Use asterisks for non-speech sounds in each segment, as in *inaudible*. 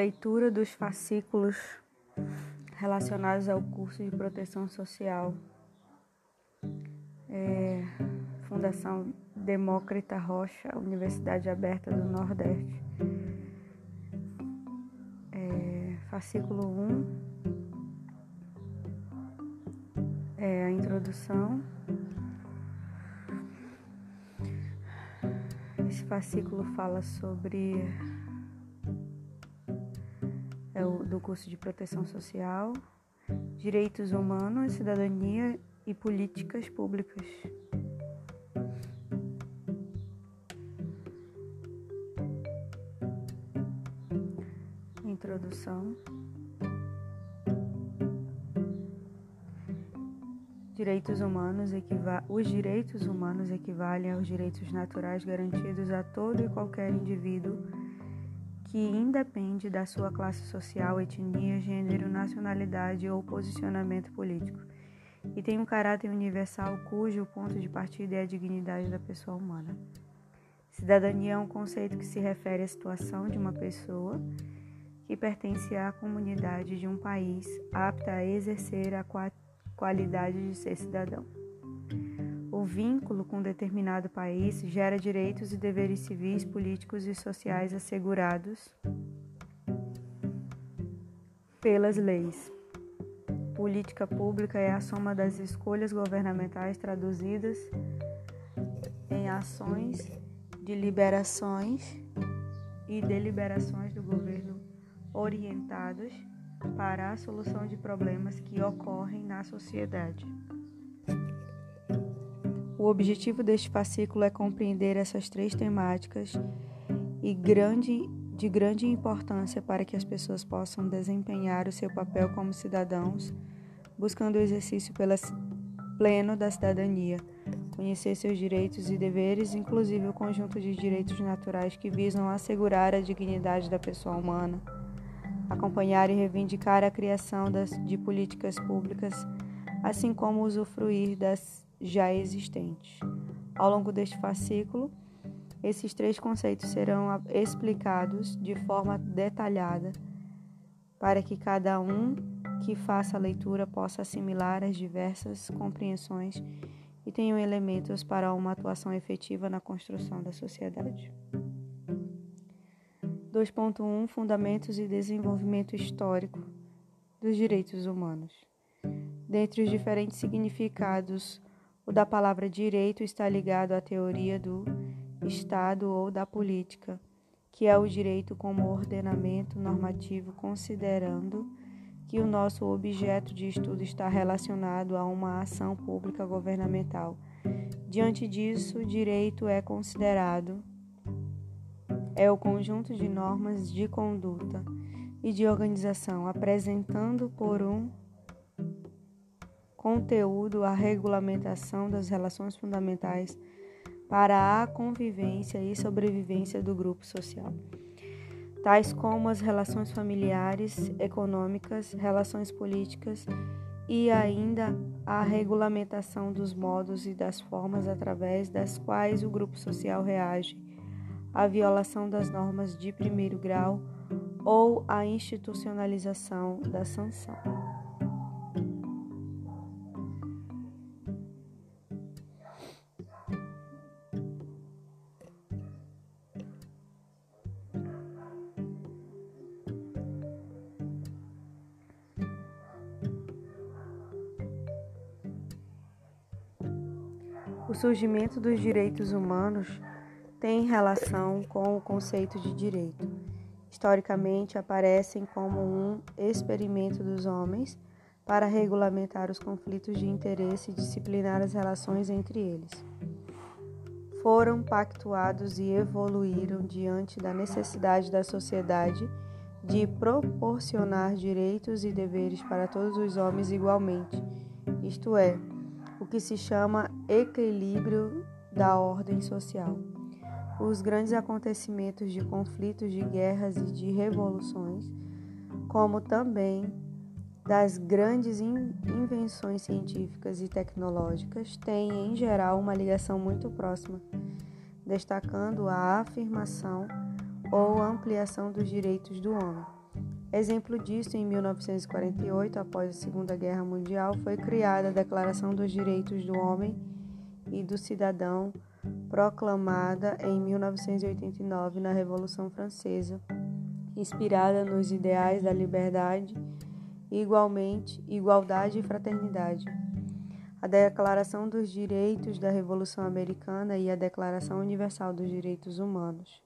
Leitura dos fascículos relacionados ao curso de proteção social. É, Fundação Demócrita Rocha, Universidade Aberta do Nordeste. É, fascículo 1. É a introdução. Esse fascículo fala sobre é o do curso de proteção social, direitos humanos, cidadania e políticas públicas. Introdução. Direitos humanos os direitos humanos equivalem aos direitos naturais garantidos a todo e qualquer indivíduo que independe da sua classe social, etnia, gênero, nacionalidade ou posicionamento político, e tem um caráter universal cujo ponto de partida é a dignidade da pessoa humana. Cidadania é um conceito que se refere à situação de uma pessoa que pertence à comunidade de um país apta a exercer a qualidade de ser cidadão. O vínculo com determinado país gera direitos e deveres civis, políticos e sociais assegurados pelas leis. Política pública é a soma das escolhas governamentais traduzidas em ações de liberações e deliberações do governo orientadas para a solução de problemas que ocorrem na sociedade. O objetivo deste fascículo é compreender essas três temáticas e grande, de grande importância para que as pessoas possam desempenhar o seu papel como cidadãos, buscando o exercício pela, pleno da cidadania, conhecer seus direitos e deveres, inclusive o conjunto de direitos naturais que visam assegurar a dignidade da pessoa humana acompanhar e reivindicar a criação das, de políticas públicas, assim como usufruir das já existentes. Ao longo deste fascículo, esses três conceitos serão explicados de forma detalhada para que cada um que faça a leitura possa assimilar as diversas compreensões e tenham elementos para uma atuação efetiva na construção da sociedade. 2.1 Fundamentos e desenvolvimento histórico dos direitos humanos. Dentre os diferentes significados, o da palavra direito está ligado à teoria do Estado ou da política, que é o direito como ordenamento normativo, considerando que o nosso objeto de estudo está relacionado a uma ação pública governamental. Diante disso, direito é considerado é o conjunto de normas de conduta e de organização apresentando por um conteúdo a regulamentação das relações fundamentais para a convivência e sobrevivência do grupo social, tais como as relações familiares, econômicas, relações políticas e ainda a regulamentação dos modos e das formas através das quais o grupo social reage a violação das normas de primeiro grau ou a institucionalização da sanção. O surgimento dos direitos humanos tem relação com o conceito de direito. Historicamente, aparecem como um experimento dos homens para regulamentar os conflitos de interesse e disciplinar as relações entre eles. Foram pactuados e evoluíram diante da necessidade da sociedade de proporcionar direitos e deveres para todos os homens igualmente, isto é, o que se chama equilíbrio da ordem social os grandes acontecimentos de conflitos, de guerras e de revoluções, como também das grandes invenções científicas e tecnológicas, têm em geral uma ligação muito próxima, destacando a afirmação ou ampliação dos direitos do homem. Exemplo disso, em 1948, após a Segunda Guerra Mundial, foi criada a Declaração dos Direitos do Homem e do Cidadão, proclamada em 1989 na Revolução Francesa, inspirada nos ideais da liberdade, igualmente, igualdade e fraternidade. A Declaração dos Direitos da Revolução Americana e a Declaração Universal dos Direitos Humanos.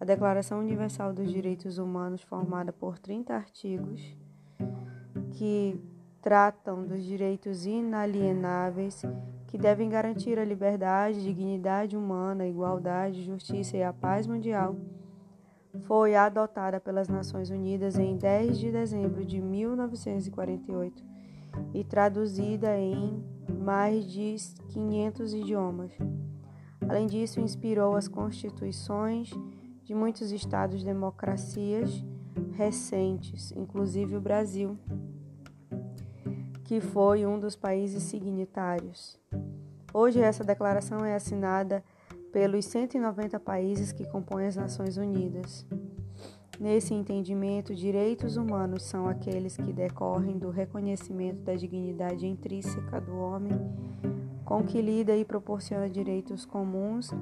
A Declaração Universal dos Direitos Humanos, formada por 30 artigos que tratam dos direitos inalienáveis que devem garantir a liberdade, dignidade humana, igualdade, justiça e a paz mundial, foi adotada pelas Nações Unidas em 10 de dezembro de 1948 e traduzida em mais de 500 idiomas. Além disso, inspirou as constituições de muitos estados democracias recentes, inclusive o Brasil, que foi um dos países signatários. Hoje essa declaração é assinada pelos 190 países que compõem as Nações Unidas. Nesse entendimento, direitos humanos são aqueles que decorrem do reconhecimento da dignidade intrínseca do homem, com que lida e proporciona direitos comuns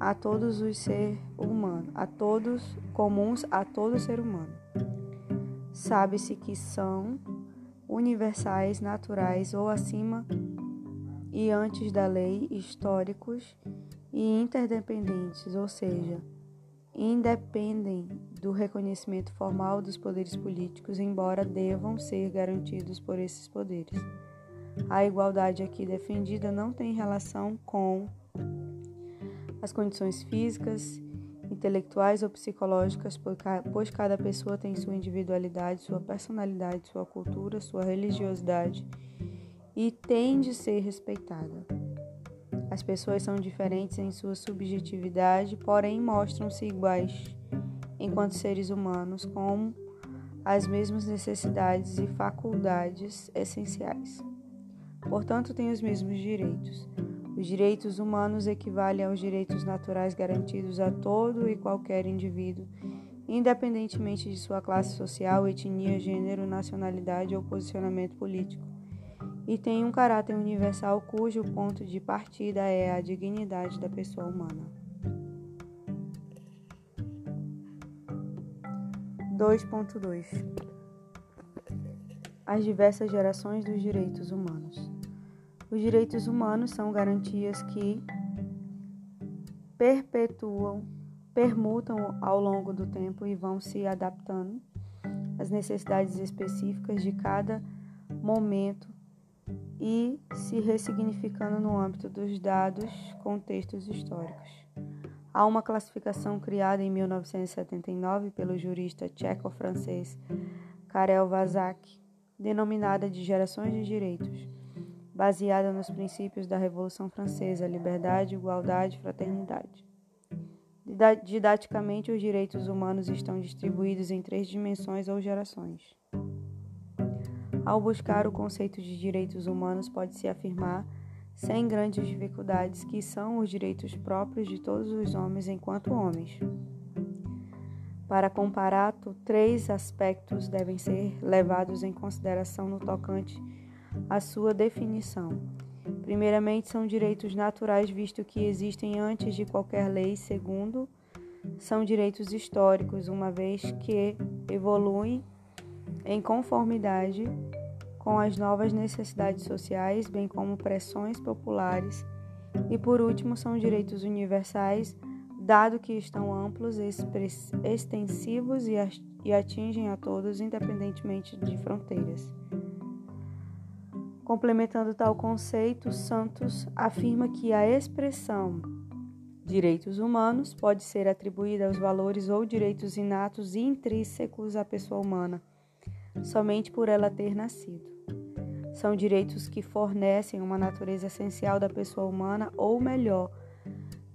a todos os ser humano, a todos comuns a todo ser humano. Sabe-se que são universais, naturais ou acima e antes da lei, históricos e interdependentes, ou seja, independem do reconhecimento formal dos poderes políticos, embora devam ser garantidos por esses poderes. A igualdade aqui defendida não tem relação com as condições físicas, intelectuais ou psicológicas, pois cada pessoa tem sua individualidade, sua personalidade, sua cultura, sua religiosidade e tem de ser respeitada. As pessoas são diferentes em sua subjetividade, porém mostram-se iguais enquanto seres humanos, com as mesmas necessidades e faculdades essenciais. Portanto, têm os mesmos direitos. Os direitos humanos equivalem aos direitos naturais garantidos a todo e qualquer indivíduo, independentemente de sua classe social, etnia, gênero, nacionalidade ou posicionamento político, e têm um caráter universal cujo ponto de partida é a dignidade da pessoa humana. 2.2 As diversas gerações dos direitos humanos. Os direitos humanos são garantias que perpetuam, permutam ao longo do tempo e vão se adaptando às necessidades específicas de cada momento e se ressignificando no âmbito dos dados contextos históricos. Há uma classificação criada em 1979 pelo jurista tcheco-francês Karel Vazak, denominada de gerações de direitos baseada nos princípios da Revolução Francesa: liberdade, igualdade e fraternidade. Didaticamente, os direitos humanos estão distribuídos em três dimensões ou gerações. Ao buscar o conceito de direitos humanos, pode-se afirmar, sem grandes dificuldades, que são os direitos próprios de todos os homens enquanto homens. Para comparato, três aspectos devem ser levados em consideração no tocante a sua definição. Primeiramente, são direitos naturais, visto que existem antes de qualquer lei. Segundo, são direitos históricos, uma vez que evoluem em conformidade com as novas necessidades sociais, bem como pressões populares. E por último, são direitos universais, dado que estão amplos, extensivos e atingem a todos, independentemente de fronteiras. Complementando tal conceito, Santos afirma que a expressão direitos humanos pode ser atribuída aos valores ou direitos inatos e intrínsecos à pessoa humana, somente por ela ter nascido. São direitos que fornecem uma natureza essencial da pessoa humana, ou melhor,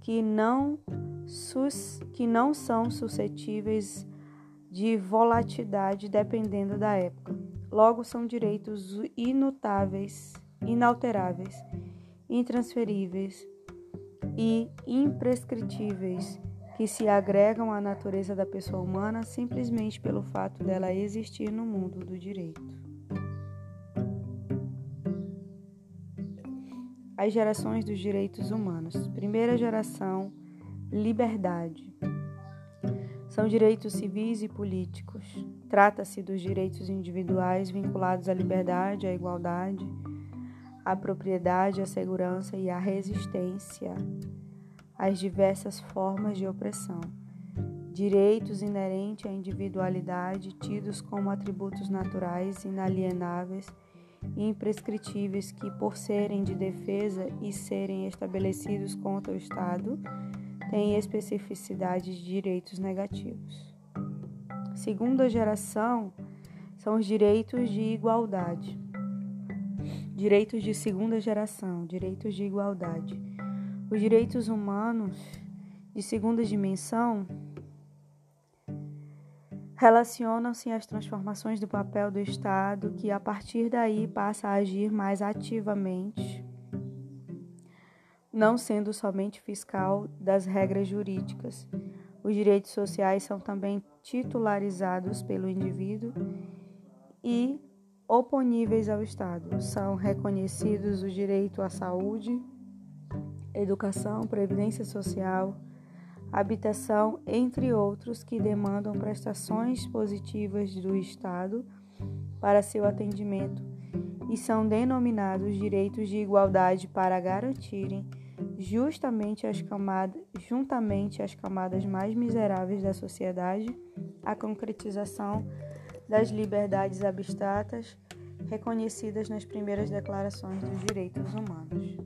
que não, sus, que não são suscetíveis de volatilidade dependendo da época. Logo, são direitos inutáveis, inalteráveis, intransferíveis e imprescritíveis, que se agregam à natureza da pessoa humana simplesmente pelo fato dela existir no mundo do direito. As gerações dos direitos humanos. Primeira geração, liberdade. São direitos civis e políticos. Trata-se dos direitos individuais vinculados à liberdade, à igualdade, à propriedade, à segurança e à resistência às diversas formas de opressão. Direitos inerentes à individualidade, tidos como atributos naturais, inalienáveis e imprescritíveis, que, por serem de defesa e serem estabelecidos contra o Estado, têm especificidade de direitos negativos. Segunda geração são os direitos de igualdade. Direitos de segunda geração, direitos de igualdade. Os direitos humanos de segunda dimensão relacionam-se às transformações do papel do Estado, que a partir daí passa a agir mais ativamente, não sendo somente fiscal das regras jurídicas. Os direitos sociais são também titularizados pelo indivíduo e oponíveis ao Estado. São reconhecidos o direito à saúde, educação, previdência social, habitação, entre outros, que demandam prestações positivas do Estado para seu atendimento e são denominados direitos de igualdade para garantirem justamente as camadas, juntamente às camadas mais miseráveis da sociedade a concretização das liberdades abstratas reconhecidas nas primeiras declarações dos direitos humanos.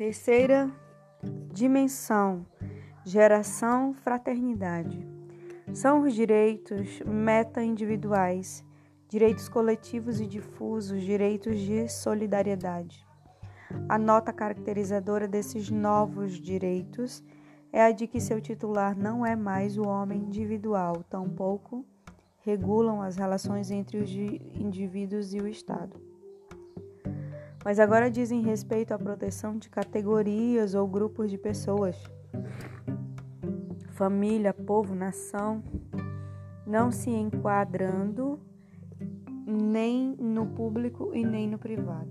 Terceira dimensão, geração fraternidade. São os direitos meta-individuais, direitos coletivos e difusos, direitos de solidariedade. A nota caracterizadora desses novos direitos é a de que seu titular não é mais o homem individual, tampouco regulam as relações entre os indivíduos e o Estado mas agora dizem respeito à proteção de categorias ou grupos de pessoas. Família, povo, nação, não se enquadrando nem no público e nem no privado.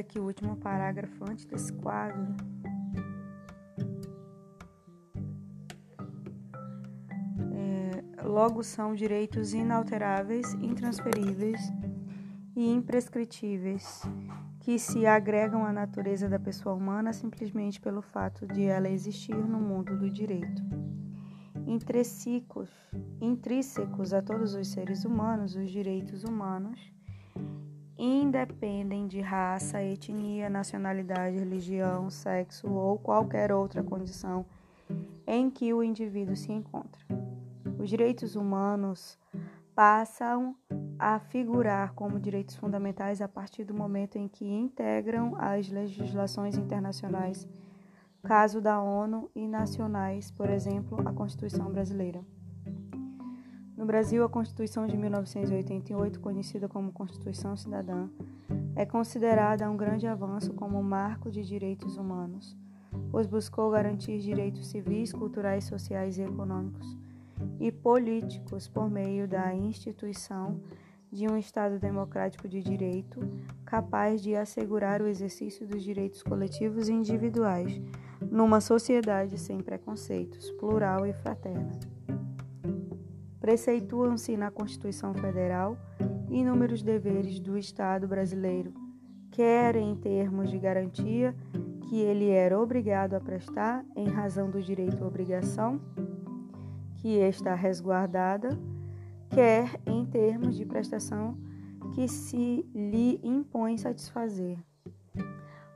Aqui o último parágrafo antes desse quadro. É, logo são direitos inalteráveis, intransferíveis e imprescritíveis que se agregam à natureza da pessoa humana simplesmente pelo fato de ela existir no mundo do direito. Intrínsecos, intrínsecos a todos os seres humanos, os direitos humanos independem de raça, etnia, nacionalidade, religião, sexo ou qualquer outra condição em que o indivíduo se encontra. Os direitos humanos passam a figurar como direitos fundamentais a partir do momento em que integram as legislações internacionais, caso da ONU e nacionais, por exemplo, a Constituição brasileira. No Brasil, a Constituição de 1988, conhecida como Constituição Cidadã, é considerada um grande avanço como marco de direitos humanos, pois buscou garantir direitos civis, culturais, sociais e econômicos e políticos por meio da instituição de um Estado democrático de direito capaz de assegurar o exercício dos direitos coletivos e individuais numa sociedade sem preconceitos, plural e fraterna preceituam-se na Constituição Federal inúmeros deveres do Estado brasileiro, quer em termos de garantia que ele era obrigado a prestar em razão do direito à obrigação, que está resguardada, quer em termos de prestação que se lhe impõe satisfazer.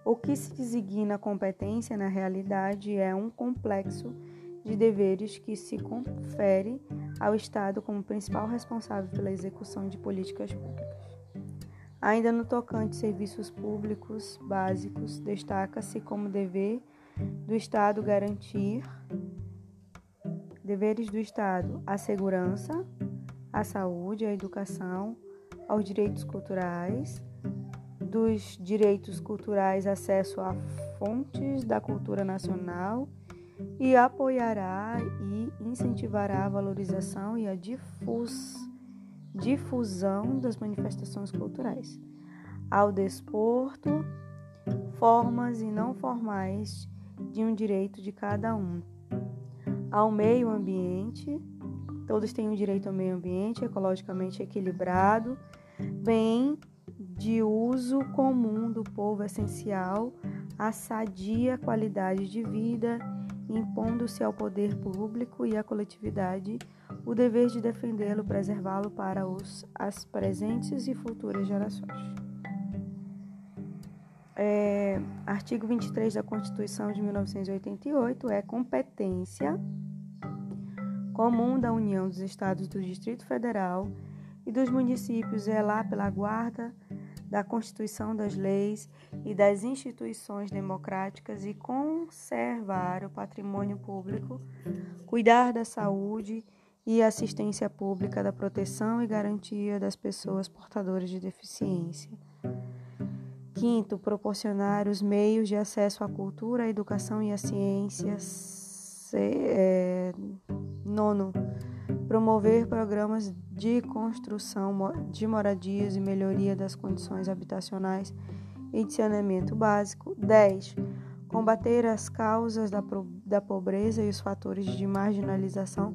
O que se designa competência na realidade é um complexo de deveres que se confere ao Estado como principal responsável pela execução de políticas públicas. Ainda no tocante serviços públicos básicos, destaca-se como dever do Estado garantir deveres do Estado a segurança, a saúde, a educação, aos direitos culturais, dos direitos culturais acesso a fontes da cultura nacional e apoiará e incentivará a valorização e a difus, difusão das manifestações culturais, ao desporto, formas e não formais de um direito de cada um, ao meio ambiente, todos têm um direito ao meio ambiente ecologicamente equilibrado, bem de uso comum do povo essencial, a sadia qualidade de vida, impondo-se ao poder público e à coletividade o dever de defendê-lo, preservá-lo para os, as presentes e futuras gerações. É, artigo 23 da Constituição de 1988 é competência comum da União dos Estados do Distrito Federal e dos municípios zelar pela guarda da Constituição das leis e das instituições democráticas e conservar o patrimônio público, cuidar da saúde e assistência pública, da proteção e garantia das pessoas portadoras de deficiência. Quinto, proporcionar os meios de acesso à cultura, à educação e à ciência. É, nono, promover programas de construção de moradias e melhoria das condições habitacionais e de saneamento básico. 10. Combater as causas da, da pobreza e os fatores de marginalização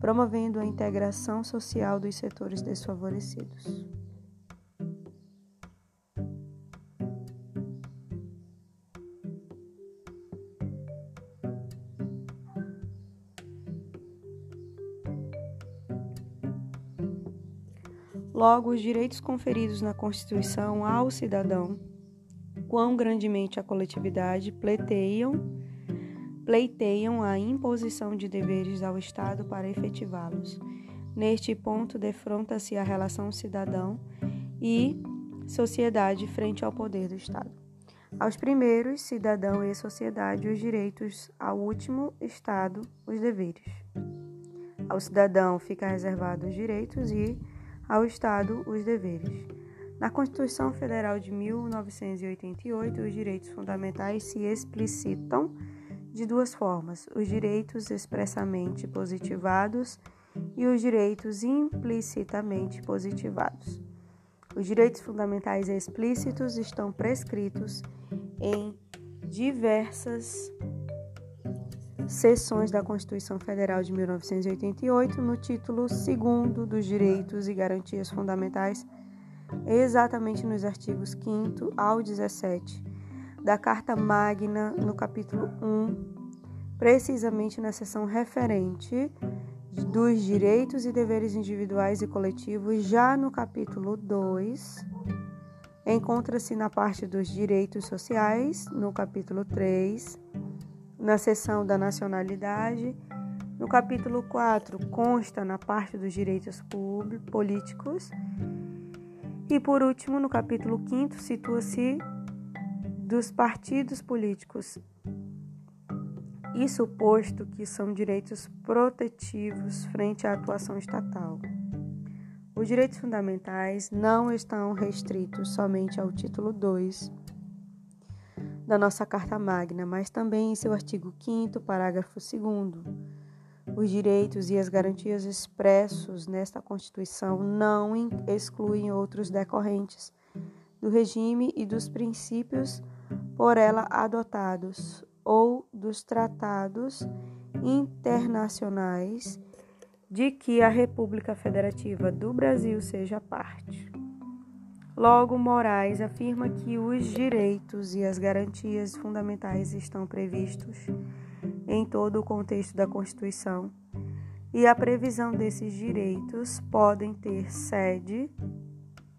promovendo a integração social dos setores desfavorecidos. Logo, os direitos conferidos na Constituição ao cidadão, quão grandemente a coletividade pleteiam pleiteiam a imposição de deveres ao Estado para efetivá-los. Neste ponto, defronta-se a relação cidadão e sociedade frente ao poder do Estado. Aos primeiros, cidadão e sociedade, os direitos, ao último, Estado, os deveres. Ao cidadão fica reservado os direitos e ao Estado os deveres. Na Constituição Federal de 1988, os direitos fundamentais se explicitam de duas formas: os direitos expressamente positivados e os direitos implicitamente positivados. Os direitos fundamentais explícitos estão prescritos em diversas seções da Constituição Federal de 1988, no título 2 dos Direitos e Garantias Fundamentais, exatamente nos artigos 5 ao 17 da Carta Magna, no capítulo 1, precisamente na seção referente dos direitos e deveres individuais e coletivos, já no capítulo 2, encontra-se na parte dos direitos sociais, no capítulo 3, na seção da nacionalidade, no capítulo 4, consta na parte dos direitos políticos, e por último, no capítulo 5, situa-se dos partidos políticos e suposto que são direitos protetivos frente à atuação estatal. Os direitos fundamentais não estão restritos somente ao título 2 da nossa Carta Magna, mas também em seu artigo 5 parágrafo 2 os direitos e as garantias expressos nesta Constituição não excluem outros decorrentes do regime e dos princípios por ela adotados ou dos tratados internacionais de que a República Federativa do Brasil seja parte. Logo, Moraes afirma que os direitos e as garantias fundamentais estão previstos em todo o contexto da Constituição, e a previsão desses direitos podem ter sede,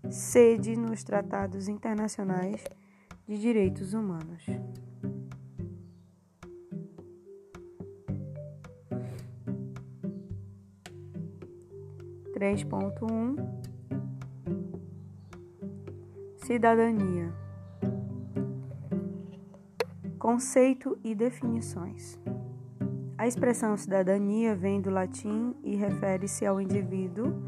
sede nos tratados internacionais de direitos humanos. Três ponto um. Cidadania Conceito e definições. A expressão cidadania vem do latim e refere-se ao indivíduo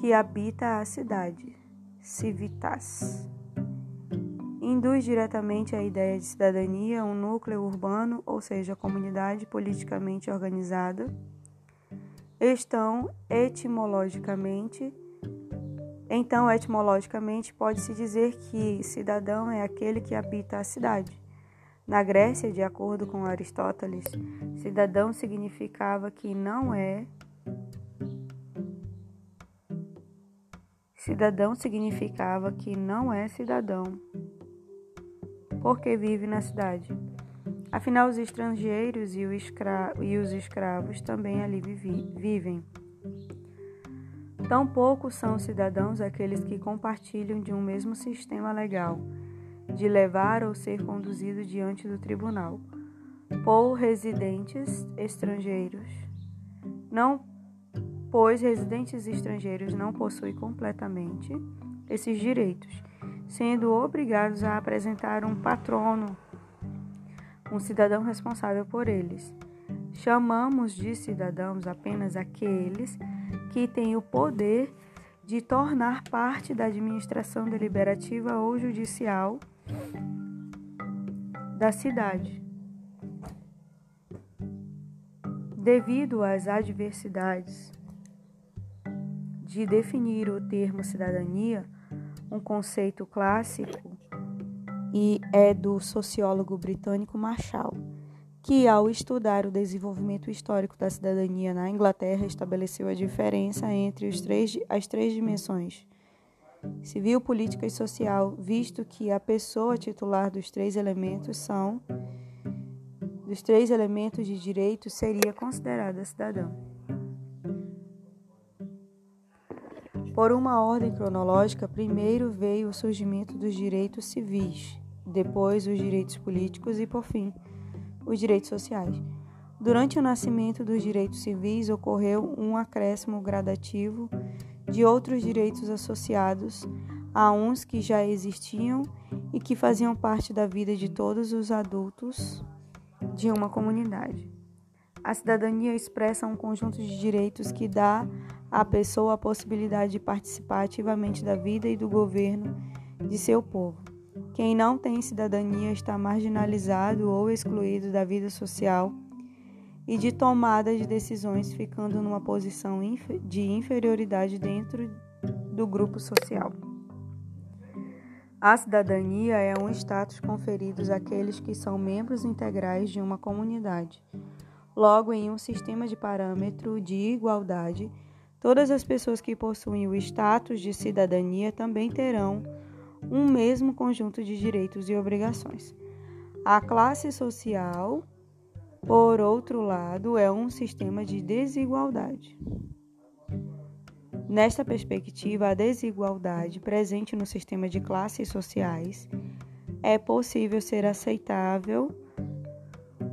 que habita a cidade, civitas. Induz diretamente a ideia de cidadania um núcleo urbano, ou seja, comunidade politicamente organizada. Estão etimologicamente então, etimologicamente, pode-se dizer que cidadão é aquele que habita a cidade. Na Grécia, de acordo com Aristóteles, cidadão significava que não é Cidadão significava que não é cidadão, porque vive na cidade. Afinal, os estrangeiros e, escra e os escravos também ali vivi vivem. Tampouco são cidadãos aqueles que compartilham de um mesmo sistema legal de levar ou ser conduzido diante do tribunal por residentes estrangeiros. Não, pois residentes estrangeiros não possuem completamente esses direitos, sendo obrigados a apresentar um patrono, um cidadão responsável por eles. Chamamos de cidadãos apenas aqueles que têm o poder de tornar parte da administração deliberativa ou judicial da cidade. Devido às adversidades de definir o termo cidadania, um conceito clássico e é do sociólogo britânico Marshall, que ao estudar o desenvolvimento histórico da cidadania na Inglaterra estabeleceu a diferença entre três, as três dimensões civil, política e social, visto que a pessoa titular dos três elementos são dos três elementos de direito seria considerada cidadã. Por uma ordem cronológica, primeiro veio o surgimento dos direitos civis, depois os direitos políticos e, por fim, os direitos sociais. Durante o nascimento dos direitos civis, ocorreu um acréscimo gradativo de outros direitos associados a uns que já existiam e que faziam parte da vida de todos os adultos de uma comunidade. A cidadania expressa um conjunto de direitos que dá à pessoa a possibilidade de participar ativamente da vida e do governo de seu povo. Quem não tem cidadania está marginalizado ou excluído da vida social e de tomada de decisões, ficando numa posição de inferioridade dentro do grupo social. A cidadania é um status conferido àqueles que são membros integrais de uma comunidade. Logo, em um sistema de parâmetro de igualdade, todas as pessoas que possuem o status de cidadania também terão um mesmo conjunto de direitos e obrigações. A classe social por outro lado, é um sistema de desigualdade. Nesta perspectiva, a desigualdade presente no sistema de classes sociais é possível ser aceitável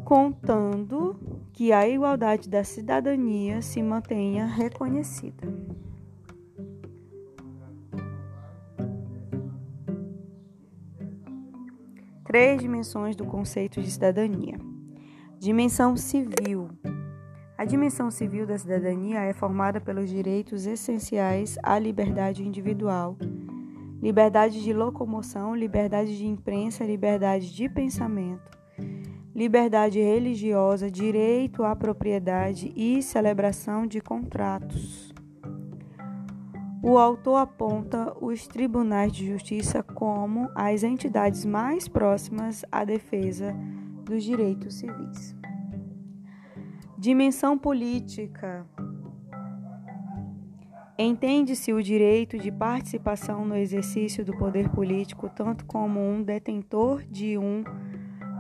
contando que a igualdade da cidadania se mantenha reconhecida. Três dimensões do conceito de cidadania. Dimensão civil. A dimensão civil da cidadania é formada pelos direitos essenciais à liberdade individual, liberdade de locomoção, liberdade de imprensa, liberdade de pensamento, liberdade religiosa, direito à propriedade e celebração de contratos. O autor aponta os tribunais de justiça como as entidades mais próximas à defesa dos direitos civis. Dimensão política. Entende-se o direito de participação no exercício do poder político tanto como um detentor de um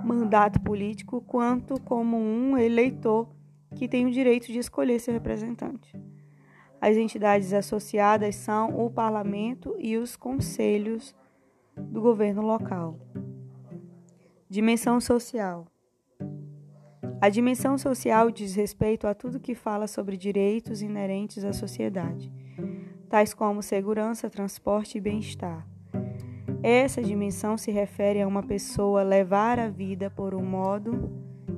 mandato político quanto como um eleitor que tem o direito de escolher seu representante. As entidades associadas são o parlamento e os conselhos do governo local. Dimensão social. A dimensão social diz respeito a tudo que fala sobre direitos inerentes à sociedade, tais como segurança, transporte e bem-estar. Essa dimensão se refere a uma pessoa levar a vida por um modo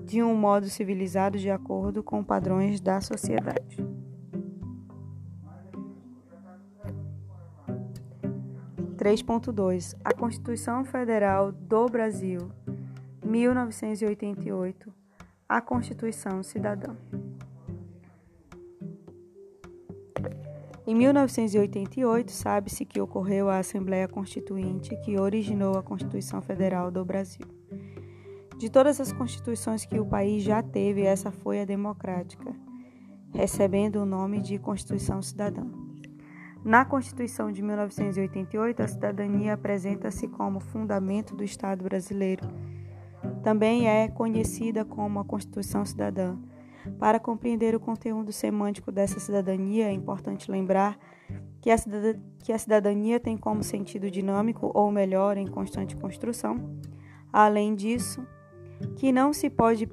de um modo civilizado de acordo com padrões da sociedade. Três ponto dois A Constituição Federal do Brasil, 1988 a Constituição Cidadã. Em 1988, sabe-se que ocorreu a Assembleia Constituinte que originou a Constituição Federal do Brasil. De todas as constituições que o país já teve, essa foi a democrática, recebendo o nome de Constituição Cidadã. Na Constituição de 1988, a cidadania apresenta-se como fundamento do Estado brasileiro também é conhecida como a Constituição Cidadã. Para compreender o conteúdo semântico dessa cidadania, é importante lembrar que a, cidadania tem como sentido dinâmico, ou melhor, em constante construção. Além disso, que não se pode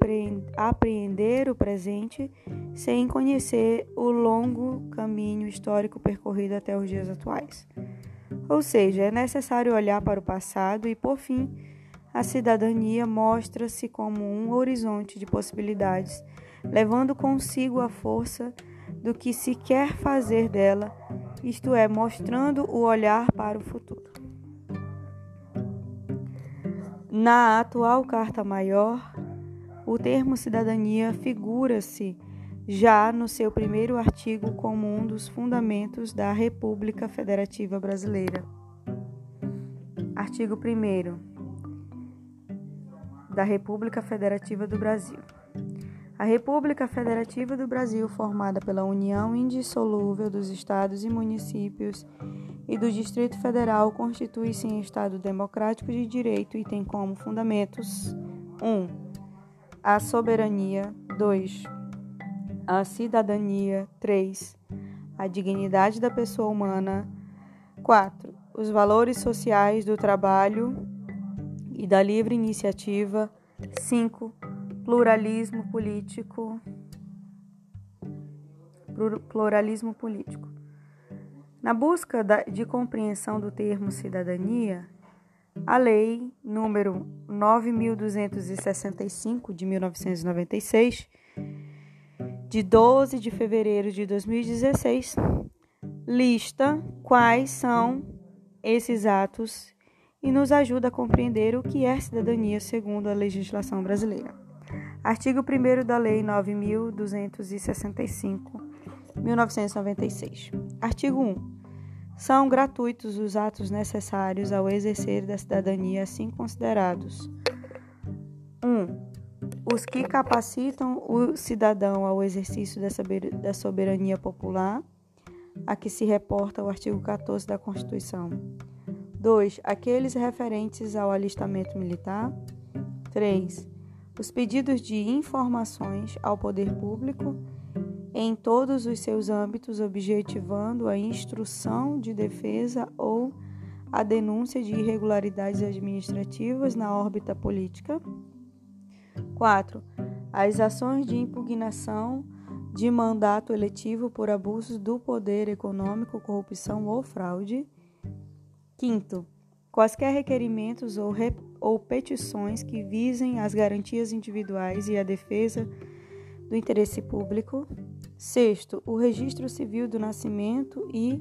apreender o presente sem conhecer o longo caminho histórico percorrido até os dias atuais. Ou seja, é necessário olhar para o passado e, por fim, a cidadania mostra-se como um horizonte de possibilidades, levando consigo a força do que se quer fazer dela, isto é, mostrando o olhar para o futuro. Na atual Carta Maior, o termo cidadania figura-se já no seu primeiro artigo como um dos fundamentos da República Federativa Brasileira. Artigo 1 da República Federativa do Brasil. A República Federativa do Brasil, formada pela união indissolúvel dos estados e municípios e do Distrito Federal, constitui-se em Estado democrático de direito e tem como fundamentos: 1. Um, a soberania, 2. A cidadania, 3. A dignidade da pessoa humana, 4. Os valores sociais do trabalho, e da livre iniciativa. 5. Pluralismo político. Pluralismo político. Na busca de compreensão do termo cidadania, a Lei número 9265 de 1996, de 12 de fevereiro de 2016, lista quais são esses atos e nos ajuda a compreender o que é cidadania segundo a legislação brasileira. Artigo 1 da Lei 9265, 1996. Artigo 1. São gratuitos os atos necessários ao exercer da cidadania assim considerados. 1. Os que capacitam o cidadão ao exercício da soberania popular, a que se reporta o artigo 14 da Constituição. 2. Aqueles referentes ao alistamento militar. 3. Os pedidos de informações ao poder público em todos os seus âmbitos, objetivando a instrução de defesa ou a denúncia de irregularidades administrativas na órbita política. 4. As ações de impugnação de mandato eletivo por abusos do poder econômico, corrupção ou fraude. Quinto, quaisquer requerimentos ou, re, ou petições que visem as garantias individuais e a defesa do interesse público. Sexto, o registro civil do nascimento e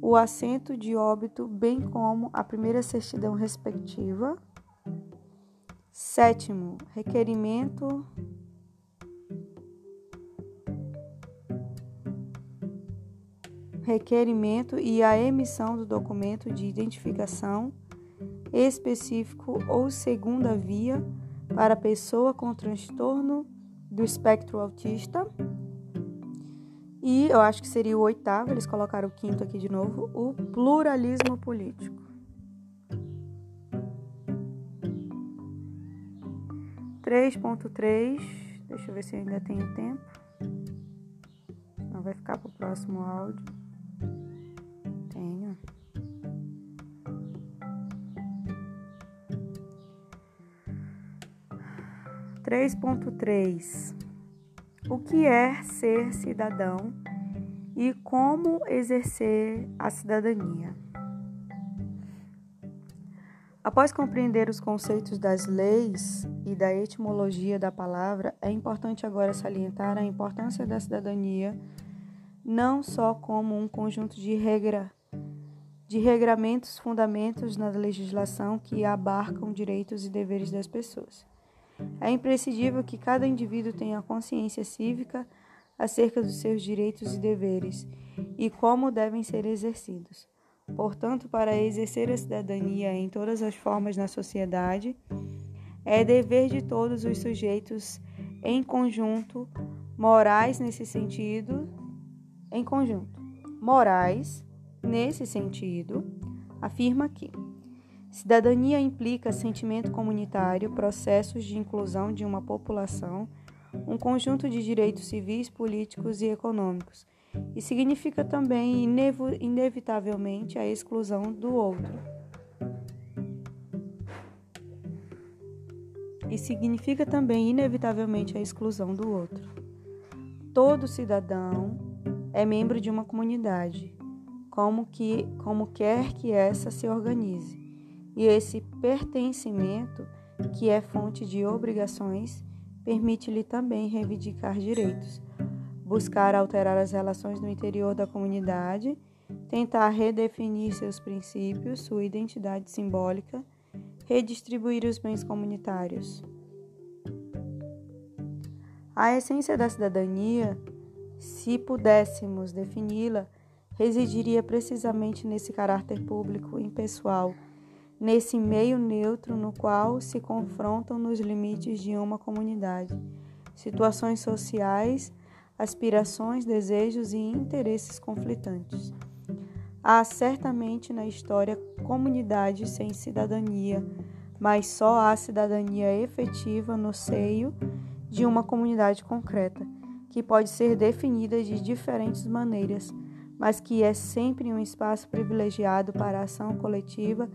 o assento de óbito, bem como a primeira certidão respectiva. Sétimo, requerimento requerimento e a emissão do documento de identificação específico ou segunda via para pessoa com transtorno do espectro autista. E eu acho que seria o oitavo, eles colocaram o quinto aqui de novo, o pluralismo político. Três ponto três, deixa eu ver se ainda tenho tempo. Senão vai ficar para o próximo áudio. Tenho. Três ponto três. O que é ser cidadão e como exercer a cidadania? Após compreender os conceitos das leis e da etimologia da palavra, é importante agora salientar a importância da cidadania não só como um conjunto de regra de regramentos, fundamentos na legislação que abarcam direitos e deveres das pessoas. É imprescindível que cada indivíduo tenha consciência cívica acerca dos seus direitos e deveres e como devem ser exercidos. Portanto, para exercer a cidadania em todas as formas na sociedade, é dever de todos os sujeitos em conjunto, morais nesse sentido, em conjunto, morais nesse sentido, afirma que cidadania implica sentimento comunitário, processos de inclusão de uma população, um conjunto de direitos civis, políticos e econômicos e significa também inevitavelmente a exclusão do outro. E significa também inevitavelmente a exclusão do outro. Todo cidadão é membro de uma comunidade, como que como quer que essa se organize. E esse pertencimento, que é fonte de obrigações, permite-lhe também reivindicar direitos buscar alterar as relações no interior da comunidade, tentar redefinir seus princípios, sua identidade simbólica, redistribuir os bens comunitários. A essência da cidadania, se pudéssemos defini-la, residiria precisamente nesse caráter público impessoal, nesse meio neutro no qual se confrontam nos limites de uma comunidade, situações sociais aspirações, desejos e interesses conflitantes. Há certamente na história comunidades sem cidadania, mas só há cidadania efetiva no seio de uma comunidade concreta, que pode ser definida de diferentes maneiras, mas que é sempre um espaço privilegiado para a ação coletiva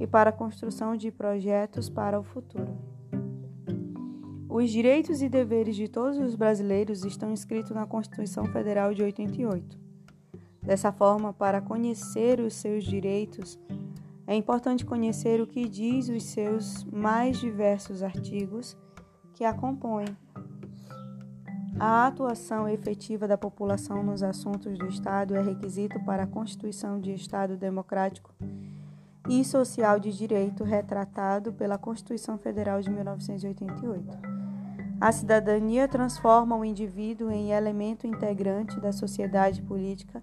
e para a construção de projetos para o futuro. Os direitos e deveres de todos os brasileiros estão inscritos na Constituição Federal de 88. Dessa forma, para conhecer os seus direitos, é importante conhecer o que diz os seus mais diversos artigos que a compõem. A atuação efetiva da população nos assuntos do Estado é requisito para a constituição de Estado democrático e social de direito retratado pela Constituição Federal de 1988. A cidadania transforma o indivíduo em elemento integrante da sociedade política,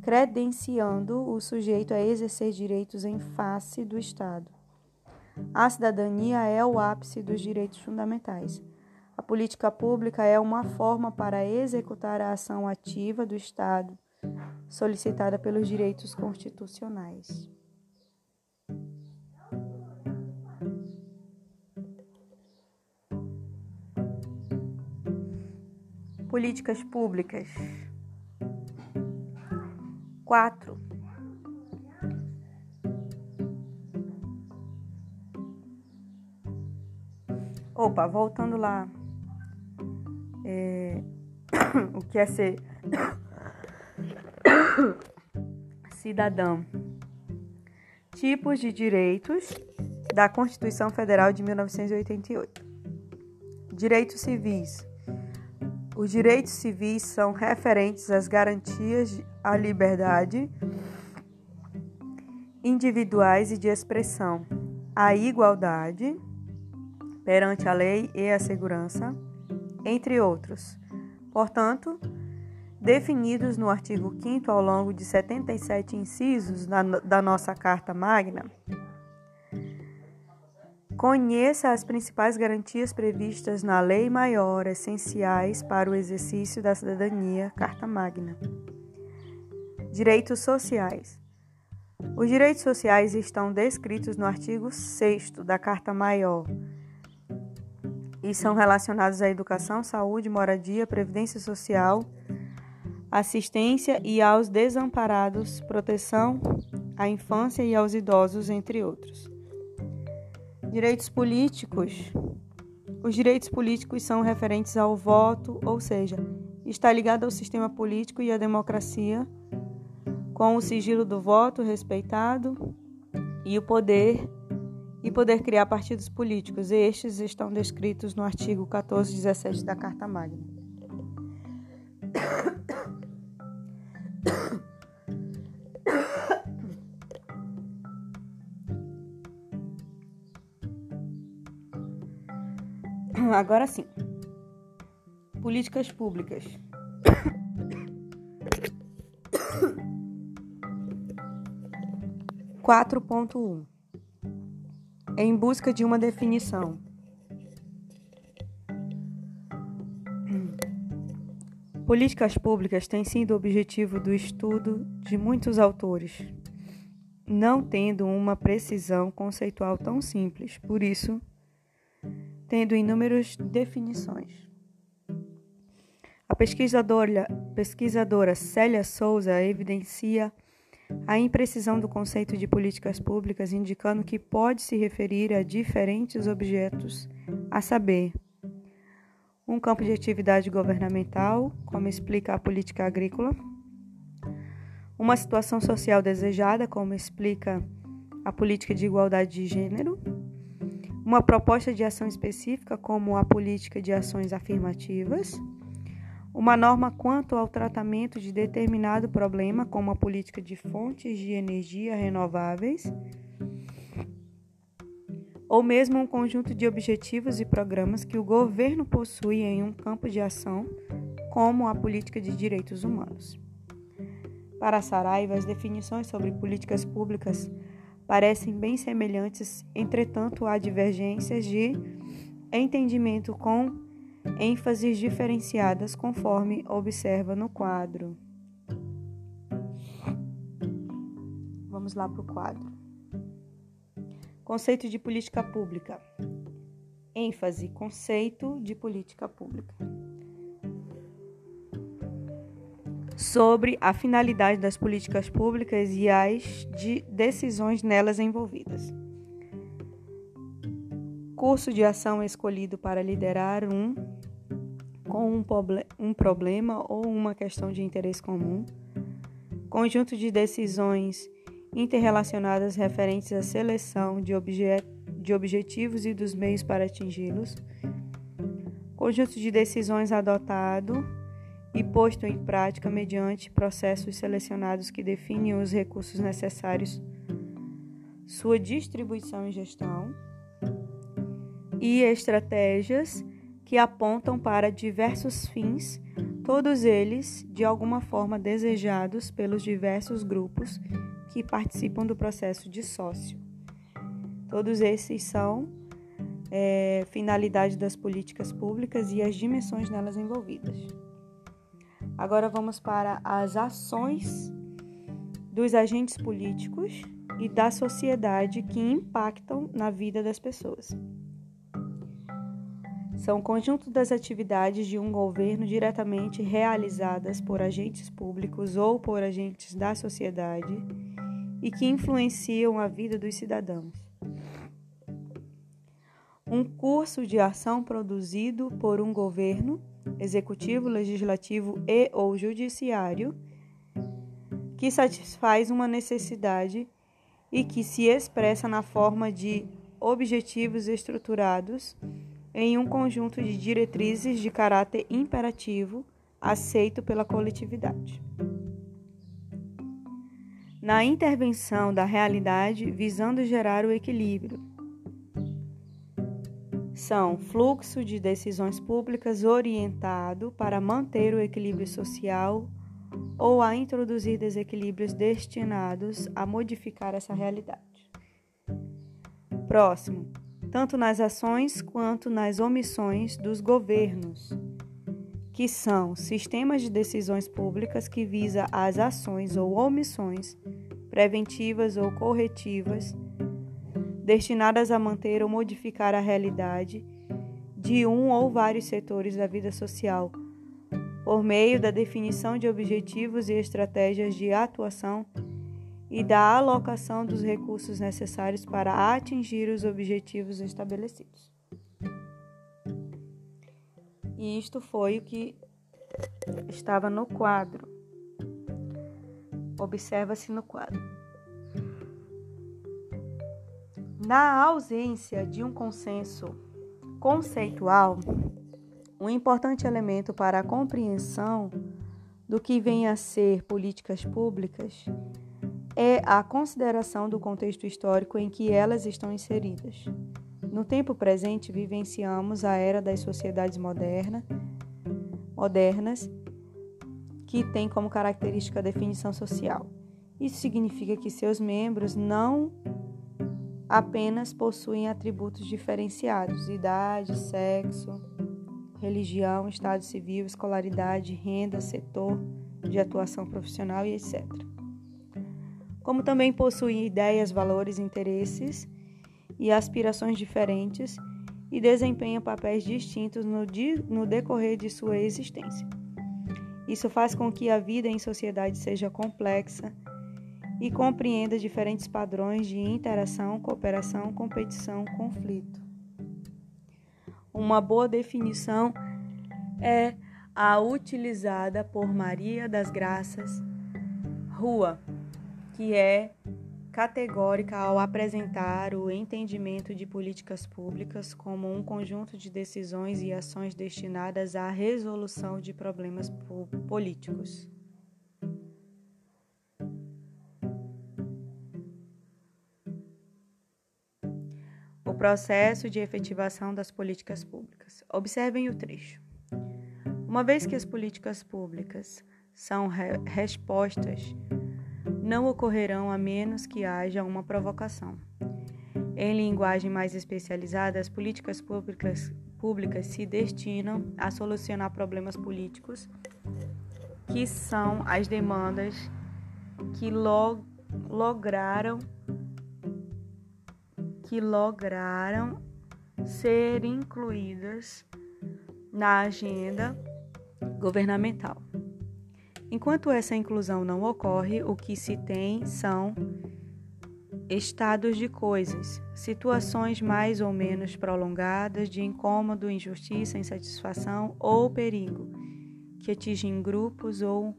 credenciando o sujeito a exercer direitos em face do Estado. A cidadania é o ápice dos direitos fundamentais. A política pública é uma forma para executar a ação ativa do Estado, solicitada pelos direitos constitucionais. Políticas públicas. 4. Opa, voltando lá. É, *coughs* o que é ser *coughs* cidadão? Tipos de direitos da Constituição Federal de 1988. Direitos civis os direitos civis são referentes às garantias à liberdade individuais e de expressão, à igualdade perante a lei e a segurança, entre outros. Portanto, definidos no artigo 5 ao longo de 77 incisos da nossa Carta Magna, Conheça as principais garantias previstas na Lei Maior, essenciais para o exercício da cidadania, Carta Magna. Direitos sociais. Os direitos sociais estão descritos no artigo 6 da Carta Maior e são relacionados à educação, saúde, moradia, previdência social, assistência e aos desamparados, proteção à infância e aos idosos, entre outros. Direitos políticos. Os direitos políticos são referentes ao voto, ou seja, está ligado ao sistema político e à democracia, com o sigilo do voto respeitado e o poder e poder criar partidos políticos. Estes estão descritos no artigo 1417 da Carta Magna. Agora sim. Políticas públicas. Quatro ponto um. Em busca de uma definição. Políticas públicas têm sido objetivo do estudo de muitos autores, não tendo uma precisão conceitual tão simples, por isso, tendo inúmeras definições. A pesquisadora, pesquisadora Célia Souza evidencia a imprecisão do conceito de políticas públicas, indicando que pode se referir a diferentes objetos, a saber, um campo de atividade governamental, como explica a política agrícola, uma situação social desejada, como explica a política de igualdade de gênero, uma proposta de ação específica, como a política de ações afirmativas, uma norma quanto ao tratamento de determinado problema, como a política de fontes de energia renováveis ou mesmo um conjunto de objetivos e programas que o governo possui em um campo de ação, como a política de direitos humanos. Para Saraiva, as definições sobre políticas públicas parecem bem semelhantes, entretanto, há divergências de entendimento com ênfases diferenciadas, conforme observa no quadro. Vamos lá para o quadro. Conceito de política pública. ênfase, conceito de política pública. Sobre a finalidade das políticas públicas e as de decisões nelas envolvidas. Curso de ação escolhido para liderar um com um, um problema ou uma questão de interesse comum. Conjunto de decisões interrelacionadas referentes à seleção de, obje de objetivos e dos meios para atingi-los, conjunto de decisões adotado e posto em prática mediante processos selecionados que definem os recursos necessários, sua distribuição e gestão, e estratégias que apontam para diversos fins, todos eles de alguma forma desejados pelos diversos grupos que participam do processo de sócio. Todos esses são é, finalidade das políticas públicas e as dimensões nelas envolvidas. Agora vamos para as ações dos agentes políticos e da sociedade que impactam na vida das pessoas. São o conjunto das atividades de um governo diretamente realizadas por agentes públicos ou por agentes da sociedade e que influenciam a vida dos cidadãos. Um curso de ação produzido por um governo, executivo, legislativo e ou judiciário, que satisfaz uma necessidade e que se expressa na forma de objetivos estruturados em um conjunto de diretrizes de caráter imperativo aceito pela coletividade na intervenção da realidade visando gerar o equilíbrio. São fluxo de decisões públicas orientado para manter o equilíbrio social ou a introduzir desequilíbrios destinados a modificar essa realidade. Próximo, tanto nas ações quanto nas omissões dos governos que são sistemas de decisões públicas que visa as ações ou omissões preventivas ou corretivas destinadas a manter ou modificar a realidade de um ou vários setores da vida social por meio da definição de objetivos e estratégias de atuação e da alocação dos recursos necessários para atingir os objetivos estabelecidos. E isto foi o que estava no quadro. Observa-se no quadro. Na ausência de um consenso conceitual, um importante elemento para a compreensão do que vem a ser políticas públicas é a consideração do contexto histórico em que elas estão inseridas. No tempo presente, vivenciamos a era das sociedades moderna, modernas, que tem como característica a definição social. Isso significa que seus membros não apenas possuem atributos diferenciados, idade, sexo, religião, estado civil, escolaridade, renda, setor de atuação profissional e etc. Como também possuem ideias, valores, interesses e aspirações diferentes e desempenham papéis distintos no, no decorrer de sua existência. Isso faz com que a vida em sociedade seja complexa e compreenda diferentes padrões de interação, cooperação, competição, conflito. Uma boa definição é a utilizada por Maria das Graças Rua, que é categórica ao apresentar o entendimento de políticas públicas como um conjunto de decisões e ações destinadas à resolução de problemas políticos. processo de efetivação das políticas públicas. Observem o trecho. Uma vez que as políticas públicas são re respostas, não ocorrerão a menos que haja uma provocação. Em linguagem mais especializada, as políticas públicas, públicas se destinam a solucionar problemas políticos, que são as demandas que log lograram que lograram ser incluídas na agenda governamental. Enquanto essa inclusão não ocorre, o que se tem são estados de coisas, situações mais ou menos prolongadas de incômodo, injustiça, insatisfação ou perigo, que atingem grupos ou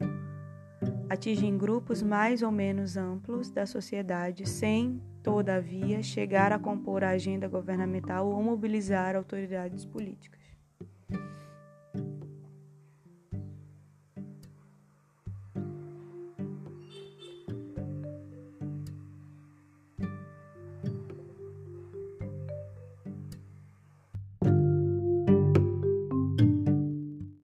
atingem grupos mais ou menos amplos da sociedade sem todavia, chegar a compor a agenda governamental ou mobilizar autoridades políticas.